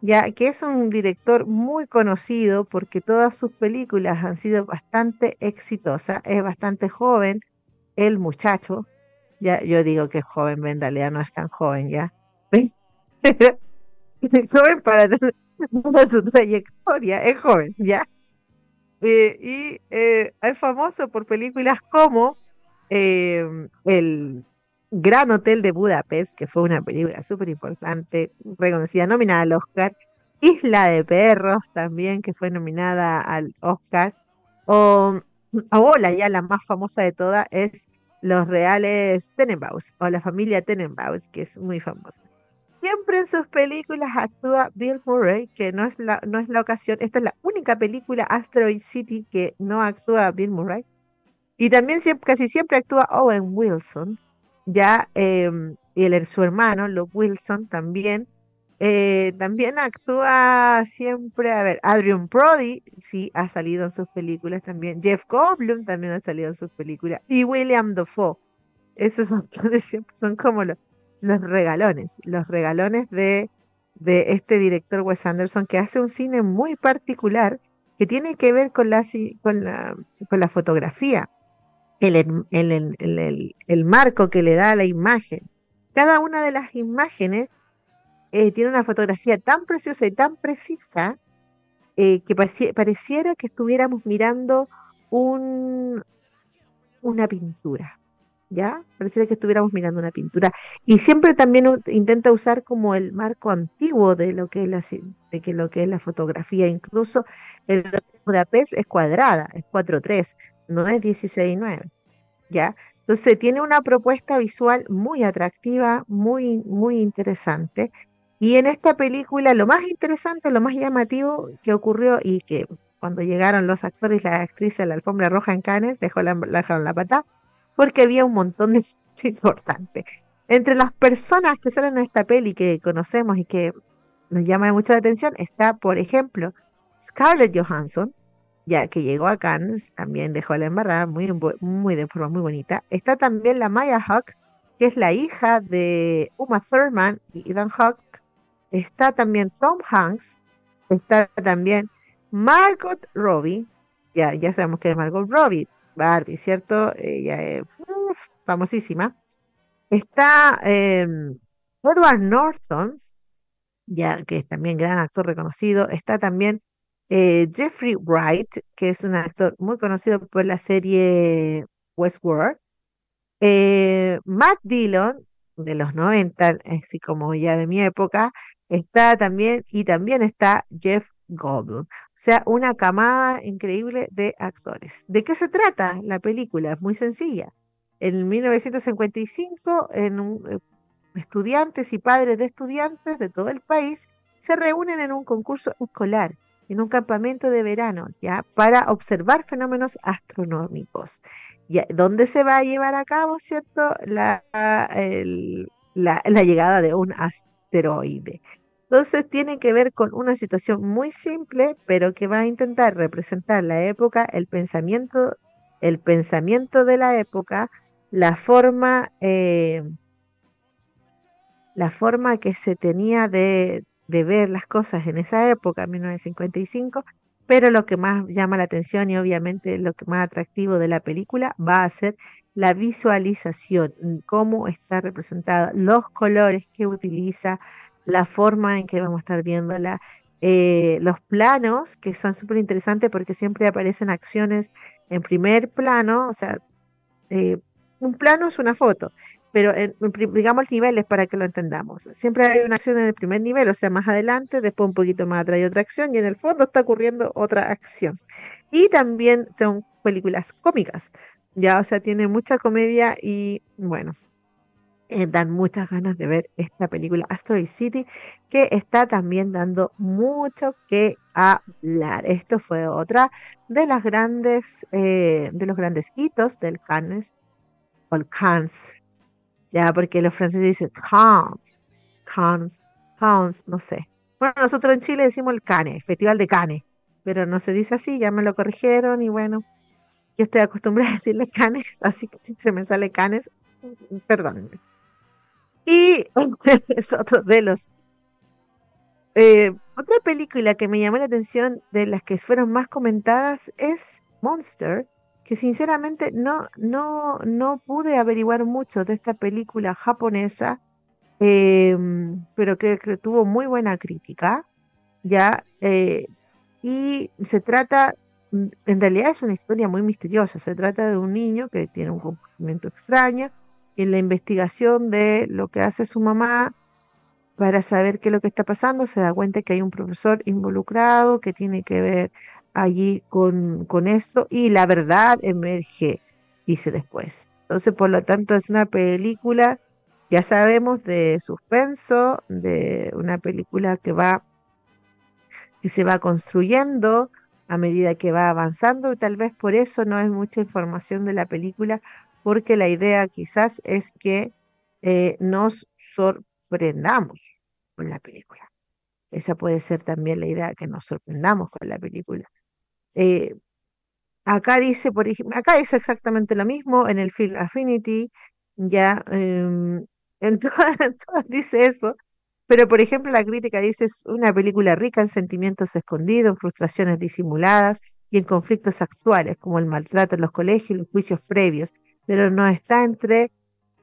ya que es un director muy conocido porque todas sus películas han sido bastante exitosas, es bastante joven, el muchacho, ya yo digo que es joven, en realidad no es tan joven ya, joven para, su trayectoria, es joven, ya. Eh, y eh, es famoso por películas como eh, el Gran Hotel de Budapest, que fue una película súper importante, reconocida, nominada al Oscar. Isla de Perros también, que fue nominada al Oscar. O, o la ya la más famosa de todas es Los Reales Tenenbaums, o la familia Tenenbaums, que es muy famosa. Siempre en sus películas actúa Bill Murray, que no es la, no es la ocasión, esta es la única película Asteroid City que no actúa Bill Murray. Y también casi siempre actúa Owen Wilson, ya em, el, su hermano, Luke Wilson, también, eh, también actúa siempre, a ver, Adrian Brody, sí, ha salido en sus películas también, Jeff Goldblum también ha salido en sus películas, y William Dafoe. Esos actores siempre son como los, los regalones, los regalones de, de este director Wes Anderson que hace un cine muy particular que tiene que ver con la, con la, con la fotografía el, el, marco que le da a la imagen. Cada una de las imágenes eh, tiene una fotografía tan preciosa y tan precisa eh, que pareciera que estuviéramos mirando un, una pintura. ¿ya? Pareciera que estuviéramos mirando una pintura. Y siempre también intenta usar como el marco antiguo de lo que es la, de que lo que es la fotografía. Incluso el Budapest es cuadrada, es 4.3, no es 16.9, ¿ya? Entonces tiene una propuesta visual muy atractiva, muy, muy interesante. Y en esta película lo más interesante, lo más llamativo que ocurrió y que cuando llegaron los actores y las actrices a la alfombra roja en Cannes, dejó la, dejaron la pata, porque había un montón de importante. Entre las personas que salen en esta peli que conocemos y que nos llama mucho la atención está, por ejemplo, Scarlett Johansson, ya que llegó a Cannes, también dejó la embarrada muy, muy de forma muy bonita. Está también la Maya Hawk, que es la hija de Uma Thurman y Ethan Hawk. Está también Tom Hanks. Está también Margot Robbie. Ya, ya sabemos que es Margot Robbie. Barbie, ¿cierto? Ella es famosísima. Está em, Edward Norton, ya que es también gran actor reconocido. Está también eh, Jeffrey Wright, que es un actor muy conocido por la serie Westworld. Eh, Matt Dillon, de los 90, así como ya de mi época, está también, y también está Jeff Goldblum. O sea, una camada increíble de actores. ¿De qué se trata la película? Es muy sencilla. En 1955, en un, eh, estudiantes y padres de estudiantes de todo el país se reúnen en un concurso escolar, en un campamento de verano, ya para observar fenómenos astronómicos. Ya, ¿Dónde se va a llevar a cabo, cierto, la, la llegada de un asteroide? Entonces tiene que ver con una situación muy simple, pero que va a intentar representar la época, el pensamiento, el pensamiento de la época, la forma, eh, la forma que se tenía de, de ver las cosas en esa época, 1955, pero lo que más llama la atención y obviamente lo que más atractivo de la película va a ser la visualización, cómo está representada, los colores que utiliza, la forma en que vamos a estar viéndola, eh, los planos, que son súper interesantes porque siempre aparecen acciones en primer plano, o sea, eh, un plano es una foto, pero en, digamos niveles para que lo entendamos. Siempre hay una acción en el primer nivel, o sea, más adelante, después un poquito más atrás otra acción y en el fondo está ocurriendo otra acción. Y también son películas cómicas, ya, o sea, tiene mucha comedia y bueno, eh, dan muchas ganas de ver esta película Asteroid City, que está también dando mucho que hablar. Esto fue otra de las grandes, eh, de los grandes hitos del Cannes, o el Cannes, ya, porque los franceses dicen Cannes, Cannes, Cannes, no sé. Bueno, nosotros en Chile decimos el Cannes, Festival de Cannes, pero no se dice así, ya me lo corrigieron y bueno, yo estoy acostumbrada a decirle Cannes, así que si se me sale Cannes, perdónenme. Y es otro de los... Eh, otra película que me llamó la atención de las que fueron más comentadas es Monster, que sinceramente no, no, no pude averiguar mucho de esta película japonesa, em, pero que, tuvo muy buena crítica, ¿ya? Eh, y se trata, en realidad es una historia muy misteriosa, se trata de un niño que tiene un comportamiento extraño, en la investigación de lo que hace su mamá para saber qué es lo que está pasando, se da cuenta que hay un profesor involucrado que tiene que ver allí con, con esto y la verdad emerge, dice después. Entonces, por lo tanto, es una película, ya sabemos, de suspenso, de una película que va, que se va construyendo a medida que va avanzando y tal vez por eso no es mucha información de la película porque la idea quizás es que eh, nos sorprendamos con la película. Esa puede ser también la idea, que nos sorprendamos con la película. Eh, acá dice, acá exactamente lo mismo en el film Affinity, ya em, en, todas, dice eso, pero por ejemplo la crítica dice es una película rica en sentimientos escondidos, en frustraciones disimuladas y en conflictos actuales, como el maltrato en los colegios y los juicios previos, pero no está entre,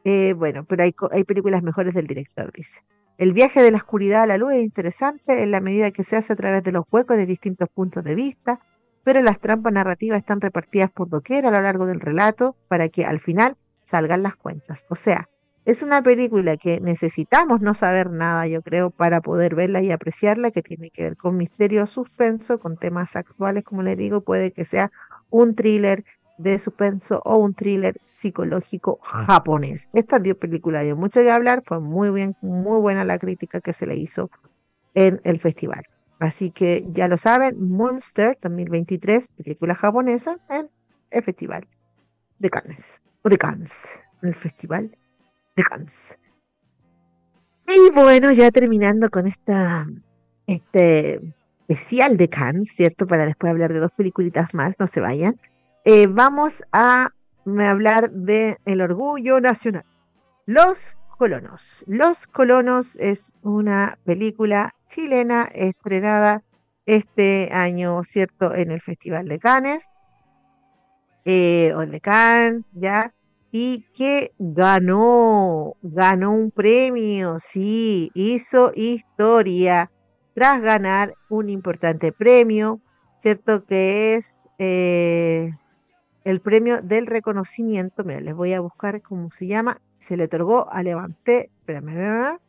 eh, bueno, pero hay, hay películas mejores del director, dice. El viaje de la oscuridad a la luz es interesante en la medida que se hace a través de los huecos de distintos puntos de vista, pero las trampas narrativas están repartidas por doquier a lo largo del relato para que al final salgan las cuentas. O sea, es una película que necesitamos no saber nada, yo creo, para poder verla y apreciarla, que tiene que ver con misterio, suspenso, con temas actuales, como le digo, puede que sea un thriller de suspenso o un thriller psicológico japonés. Esta dio película dio mucho que hablar, fue muy bien, muy buena la crítica que se le hizo en el festival. Así que ya lo saben, Monster 2023, película japonesa en el festival de Cannes, o de Cannes, en el festival de Cannes. Y bueno, ya terminando con esta, este especial de Cannes, ¿cierto? Para después hablar de dos peliculitas más, no se vayan. Eh, vamos a hablar de El Orgullo Nacional. Los Colonos. Los Colonos es una película chilena estrenada este año, ¿cierto? En el Festival de Cannes, eh, o de Cannes, ¿ya? y que ganó, ganó un premio, sí, hizo historia tras ganar un importante premio, ¿cierto? Que es eh, el premio del reconocimiento, mira, les voy a buscar cómo se llama, se le otorgó a Levanté, espérame,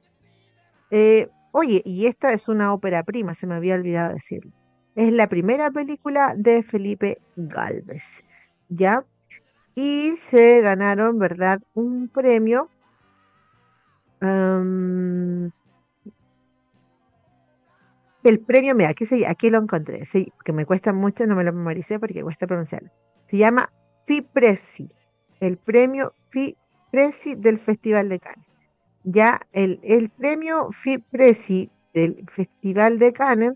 eh, oye, y esta es una ópera prima, se me había olvidado decirlo. Es la primera película de Felipe Galvez, ¿ya? y se ganaron, ¿verdad? Un premio. El premio, mira, aquí, aquí lo encontré, sí, que me cuesta mucho, no me lo memoricé porque cuesta pronunciarlo. Se llama FIPRESI, el premio FIPRESI del Festival de Cannes. Ya el, el premio FIPRESI del Festival de Cannes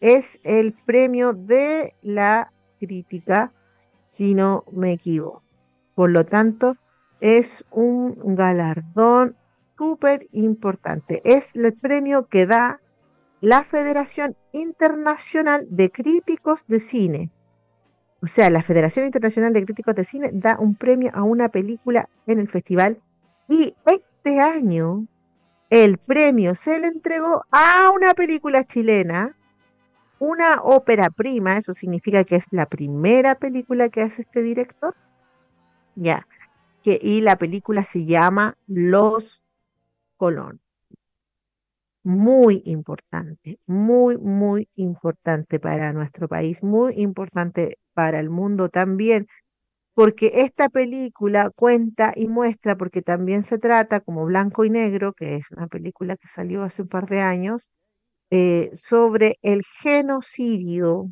es el premio de la crítica, si no me equivoco. Por lo tanto, es un galardón súper importante. Es el premio que da la Federación Internacional de Críticos de Cine. O sea, la Federación Internacional de Críticos de Cine da un premio a una película en el festival y este año el premio se le entregó a una película chilena, una ópera prima, eso significa que es la primera película que hace este director, ya. Y la película se llama Los Colón. Muy importante, muy, muy importante para nuestro país, muy importante para el mundo también, porque esta película cuenta y muestra, porque también se trata como Blanco y Negro, que es una película que salió hace un par de años, eh, sobre el genocidio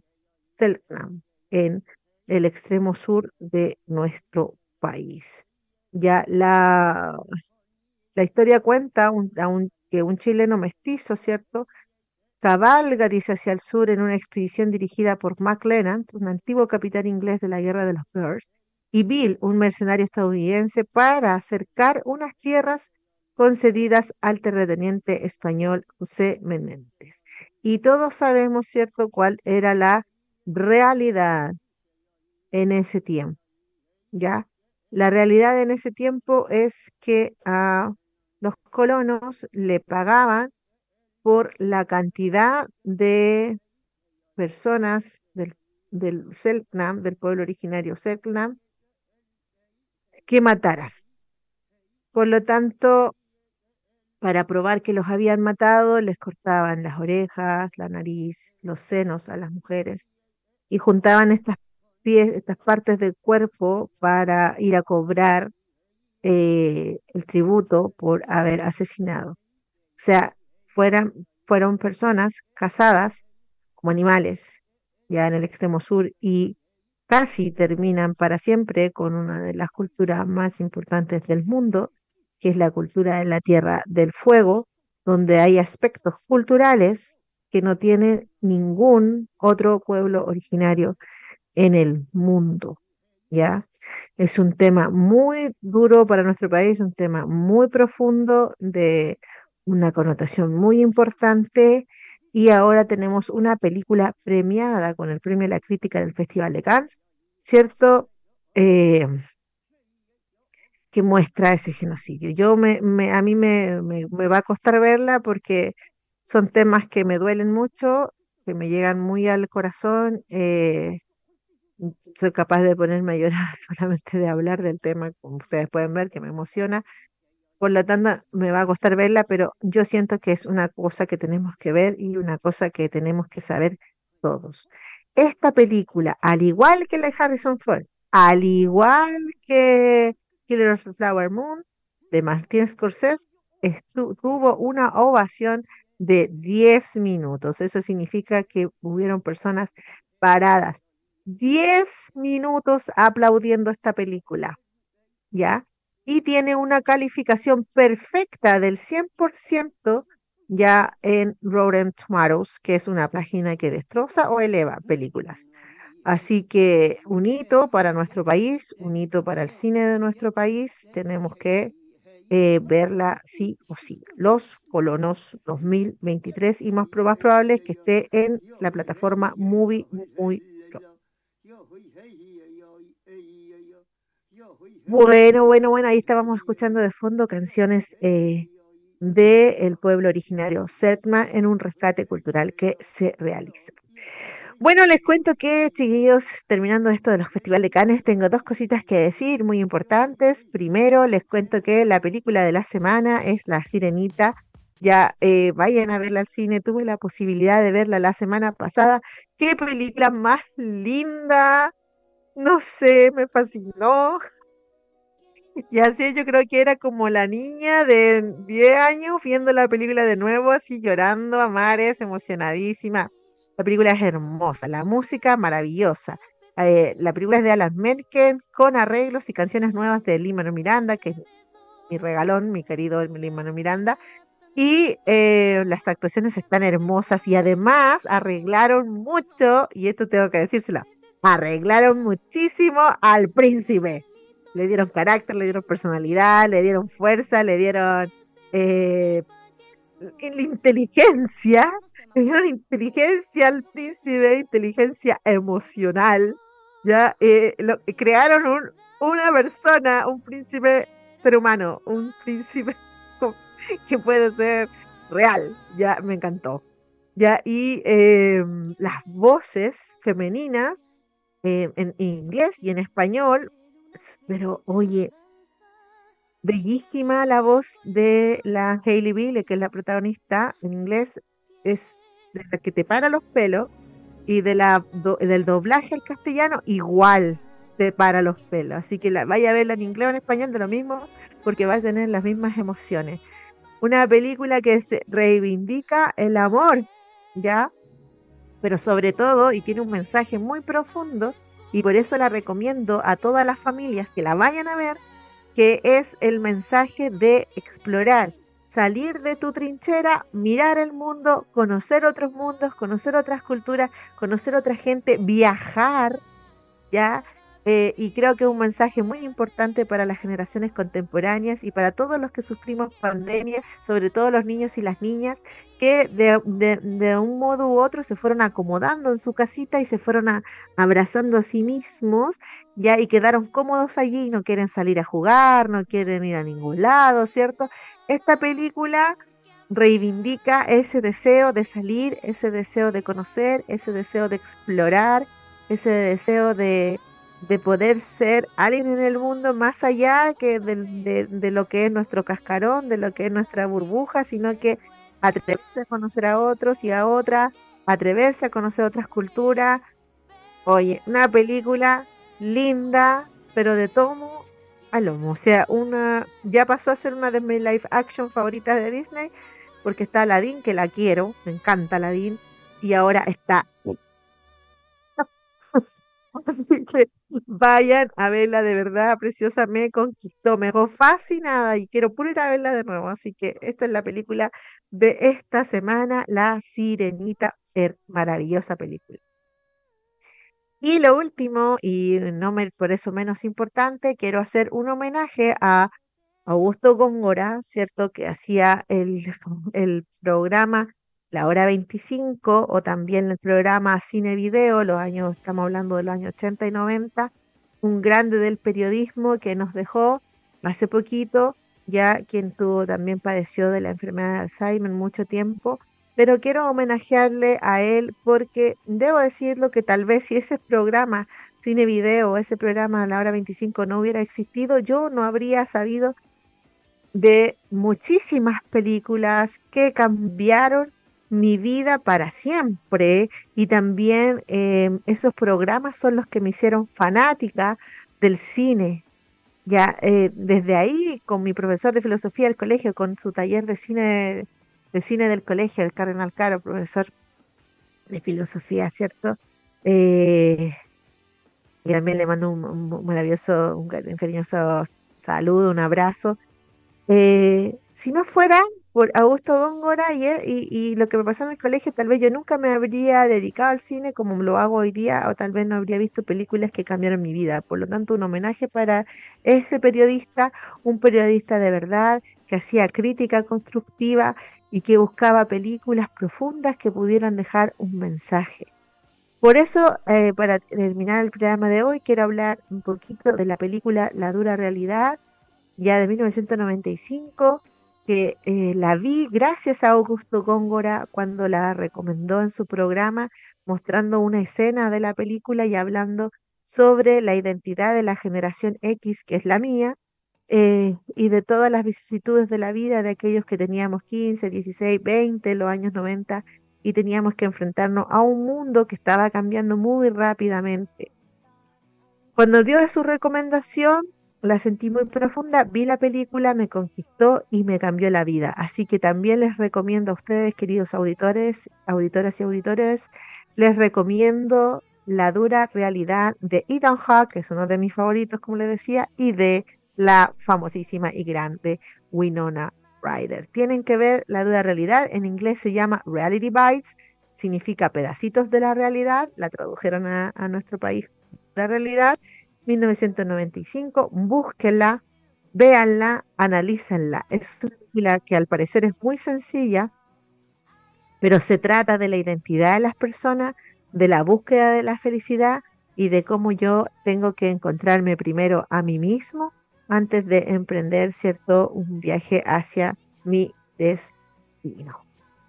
en el extremo sur de nuestro país. Ya la, la historia cuenta un, un chileno mestizo, ¿cierto? Cabalga, dice, hacia el sur en una expedición dirigida por Mac un antiguo capitán inglés de la guerra de los Boers, y Bill, un mercenario estadounidense, para acercar unas tierras concedidas al terrateniente español José Menéndez. Y todos sabemos, ¿cierto?, cuál era la realidad en ese tiempo, ¿ya? La realidad en ese tiempo es que a los colonos le pagaban por la cantidad de personas del, Selknam, del pueblo originario Selknam, que mataran. Por lo tanto, para probar que los habían matado, les cortaban las orejas, la nariz, los senos a las mujeres y juntaban estas estas partes del cuerpo para ir a cobrar eh, el tributo por haber asesinado. O sea, fueran, fueron personas casadas como animales, ya en el extremo sur, y casi terminan para siempre con una de las culturas más importantes del mundo, que es la cultura de la Tierra del Fuego, donde hay aspectos culturales que no tiene ningún otro pueblo originario en el mundo, ¿ya? Es un tema muy duro para nuestro país, un tema muy profundo, de una connotación muy importante, y ahora tenemos una película premiada con el premio de la crítica del Festival de Cannes, ¿cierto? Eh, que muestra ese genocidio. Yo me, a mí me, me, va a costar verla porque son temas que me duelen mucho, que me llegan muy al corazón. Eh, soy capaz de ponerme a llorar solamente de hablar del tema, como ustedes pueden ver, que me emociona. Por lo tanto, me va a costar verla, pero yo siento que es una cosa que tenemos que ver y una cosa que tenemos que saber todos. Esta película, al igual que la de Harrison Ford, al igual que Killer of the Flower Moon de Martin Scorsese, tuvo una ovación de 10 minutos. Eso significa que hubieron personas paradas 10 minutos aplaudiendo esta película, ¿ya? Y tiene una calificación perfecta del 100% ya en Rotten Tomatoes, que es una página que destroza o eleva películas. Así que un hito para nuestro país, un hito para el cine de nuestro país, tenemos que eh, verla sí o sí. Los Colonos 2023 y más, más probable es que esté en la plataforma Movie muy Bueno, bueno, bueno, ahí estábamos escuchando de fondo canciones eh, del pueblo originario Selkma en un rescate cultural que se realiza. Bueno, les cuento que, chiquillos, terminando esto de los festivales de Cannes, tengo dos cositas que decir muy importantes. Primero, les cuento que la película de la semana es La Sirenita. Ya eh, vayan a verla al cine. Tuve la posibilidad de verla la semana pasada. ¡Qué película más linda! No sé, me fascinó. Y así yo creo que era como la niña de 10 años viendo la película de nuevo, así llorando a mares, emocionadísima. La película es hermosa, la música maravillosa. Eh, la película es de Alan Menken con arreglos y canciones nuevas de Limano Miranda, que es mi regalón, mi querido Limano Miranda. Y eh, las actuaciones están hermosas y además arreglaron mucho, y esto tengo que decírselo, arreglaron muchísimo al príncipe. Le dieron carácter, le dieron personalidad, le dieron fuerza, le dieron eh, inteligencia, le dieron inteligencia al príncipe, inteligencia emocional. Ya eh, crearon un, una persona, un príncipe ser humano, un príncipe que puede ser real. Ya me encantó. Ya, y em, las voces femeninas em, en inglés y en español, pero oye, bellísima la voz de la Hailey Bill, que es la protagonista en inglés, es de la que te para los pelos, y de la del doblaje al castellano, igual te para los pelos. Así que la, vaya a verla en inglés o en español de lo mismo, porque vas a tener las mismas emociones. Una película que se reivindica el amor, ¿ya? Pero sobre todo, y tiene un mensaje muy profundo, y por eso la recomiendo a todas las familias que la vayan a ver, que es el mensaje de explorar, salir de tu trinchera, mirar el mundo, conocer otros mundos, conocer otras culturas, conocer otra gente, viajar, ¿ya? Eh, y creo que es un mensaje muy importante para las generaciones contemporáneas y para todos los que sufrimos pandemia, sobre todo los niños y las niñas, que de, un modo u otro se fueron acomodando en su casita y se fueron abrazando a sí mismos, ya y quedaron cómodos allí no quieren salir a jugar, no quieren ir a ningún lado, ¿cierto? Esta película reivindica ese deseo de salir, ese deseo de conocer, ese deseo de explorar, ese deseo de de poder ser alguien en el mundo más allá que de, lo que es nuestro cascarón, de lo que es nuestra burbuja, sino que atreverse a conocer a otros y a otras, atreverse a conocer otras culturas. Oye, una película linda, pero de tomo a lomo. O sea, una ya pasó a ser una de mis live action favoritas de Disney, porque está Aladdin, que la quiero, me encanta Aladdin, y ahora está Así que vayan a verla de verdad, preciosa, me conquistó, me dejó fascinada y quiero ir a verla de nuevo. Así que esta es la película de esta semana, La Sirenita, maravillosa película. Y lo último, y no me, por eso menos importante, quiero hacer un homenaje a Augusto Góngora, ¿cierto? Que hacía el, el programa la hora 25 o también el programa Cine Video, los años, estamos hablando de los años 80 y 90, un grande del periodismo que nos dejó hace poquito, ya quien tuvo también padeció de la enfermedad de Alzheimer mucho tiempo, pero quiero homenajearle a él porque debo decirlo que tal vez si ese programa Cine Video, ese programa a la hora 25 no hubiera existido, yo no habría sabido de muchísimas películas que cambiaron mi vida para siempre y también em, esos programas son los que me hicieron fanática del cine. Ya eh, desde ahí, con mi profesor de filosofía del colegio, con su taller de cine, de cine del colegio, el Cardenal Caro, profesor de filosofía, ¿cierto? Eh, y también le mando un, maravilloso, un, cariñoso saludo, un abrazo. Eh, si no fuera por Augusto Góngora y, lo que me pasó en el colegio, tal vez yo nunca me habría dedicado al cine como lo hago hoy día, o tal vez no habría visto películas que cambiaron mi vida. Por lo tanto, un homenaje para ese periodista, un periodista de verdad, que hacía crítica constructiva y que buscaba películas profundas que pudieran dejar un mensaje. Por eso, eh, para terminar el programa de hoy, quiero hablar un poquito de la película La dura realidad, ya de 1995, que eh, la vi gracias a Augusto Góngora cuando la recomendó en su programa, mostrando una escena de la película y hablando sobre la identidad de la generación X, que es la mía, eh, y de todas las vicisitudes de la vida de aquellos que teníamos 15, 16, 20, los años 90 y teníamos que enfrentarnos a un mundo que estaba cambiando muy rápidamente. Cuando dio su recomendación, la sentí muy profunda, vi la película, me conquistó y me cambió la vida. Así que también les recomiendo a ustedes, queridos auditores, auditoras y auditores, les recomiendo La dura realidad de Ethan Hawke, que es uno de mis favoritos, como les decía, y de la famosísima y grande Winona tienen que ver la dura realidad. En inglés se llama Reality Bites, significa pedacitos de la realidad. La tradujeron a, nuestro país. La realidad, 1995. Búsquenla, véanla, analícenla. Es una película que al parecer es muy sencilla, pero se trata de la identidad de las personas, de la búsqueda de la felicidad y de cómo yo tengo que encontrarme primero a mí mismo antes de emprender, ¿cierto?, un viaje hacia mi destino.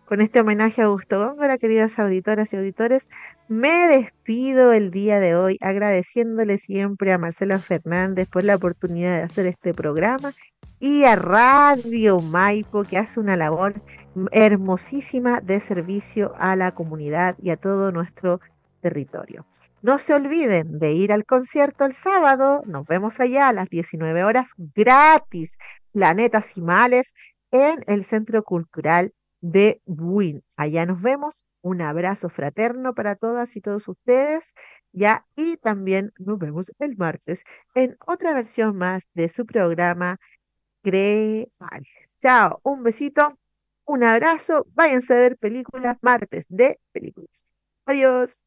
Con este homenaje a Augusto Góngora, queridas auditoras y auditores, me despido el día de hoy agradeciéndole siempre a Marcelo Fernández por la oportunidad de hacer este programa y a Radio Maipo que hace una labor hermosísima de servicio a la comunidad y a todo nuestro territorio. No se olviden de ir al concierto el sábado. Nos vemos allá a las 19 horas gratis. Planeta Cimales en el Centro Cultural de Buin. Allá nos vemos. Un abrazo fraterno para todas y todos ustedes. Ya, y también nos vemos el martes en otra versión más de su programa Cree Chao, un besito, un abrazo. Váyanse a ver películas martes de películas. Adiós.